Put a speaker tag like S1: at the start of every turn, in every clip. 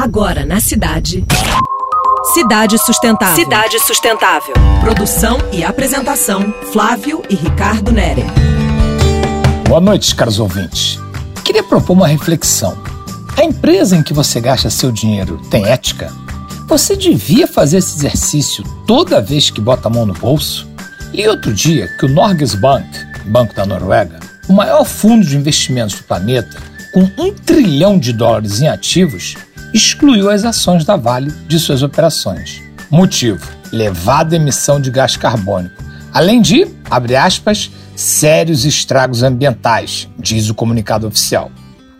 S1: Agora na cidade. Cidade Sustentável.
S2: Cidade Sustentável.
S1: Produção e apresentação: Flávio e Ricardo Nere.
S3: Boa noite, caros ouvintes. Queria propor uma reflexão. A empresa em que você gasta seu dinheiro tem ética? Você devia fazer esse exercício toda vez que bota a mão no bolso? E outro dia que o Norges Bank, Banco da Noruega, o maior fundo de investimentos do planeta, com um trilhão de dólares em ativos, excluiu as ações da Vale de suas operações. Motivo: elevada emissão de gás carbônico, além de, abre aspas, sérios estragos ambientais, diz o comunicado oficial.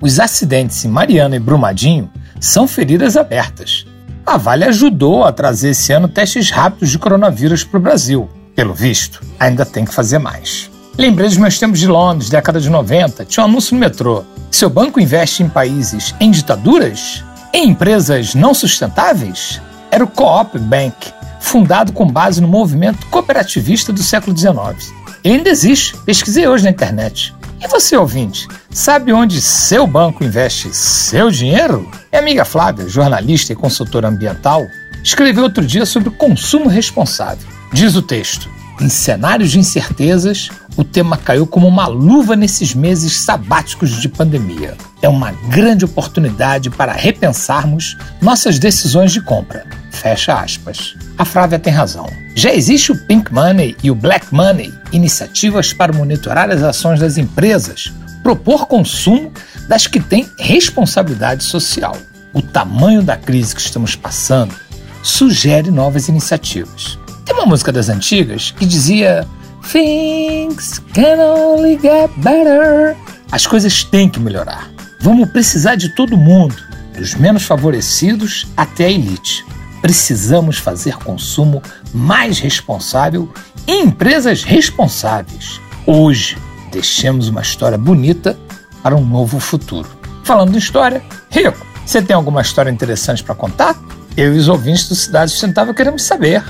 S3: Os acidentes em Mariana e Brumadinho são feridas abertas. A Vale ajudou a trazer esse ano testes rápidos de coronavírus para o Brasil. Pelo visto, ainda tem que fazer mais. Lembrei dos meus tempos de Londres, década de 90, tinha um anúncio no metrô. Seu banco investe em países em ditaduras? Em empresas não sustentáveis? Era o Co-op Bank, fundado com base no movimento cooperativista do século XIX. Ele ainda existe, pesquisei hoje na internet. E você, ouvinte, sabe onde seu banco investe seu dinheiro? Minha amiga Flávia, jornalista e consultora ambiental, escreveu outro dia sobre consumo responsável. Diz o texto: em cenários de incertezas, o tema caiu como uma luva nesses meses sabáticos de pandemia. É uma grande oportunidade para repensarmos nossas decisões de compra. Fecha aspas. A Flávia tem razão. Já existe o Pink Money e o Black Money, iniciativas para monitorar as ações das empresas, propor consumo das que têm responsabilidade social. O tamanho da crise que estamos passando sugere novas iniciativas. Tem uma música das antigas que dizia Things can only get better. As coisas têm que melhorar. Vamos precisar de todo mundo, dos menos favorecidos até a elite. Precisamos fazer consumo mais responsável em empresas responsáveis. Hoje, deixemos uma história bonita para um novo futuro. Falando de história, Rico, você tem alguma história interessante para contar? Eu e os ouvintes do Cidade Sustentável queremos saber.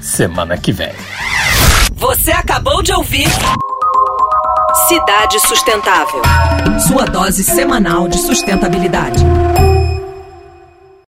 S3: Semana que vem.
S2: Cidade Sustentável.
S1: Sua dose semanal de sustentabilidade.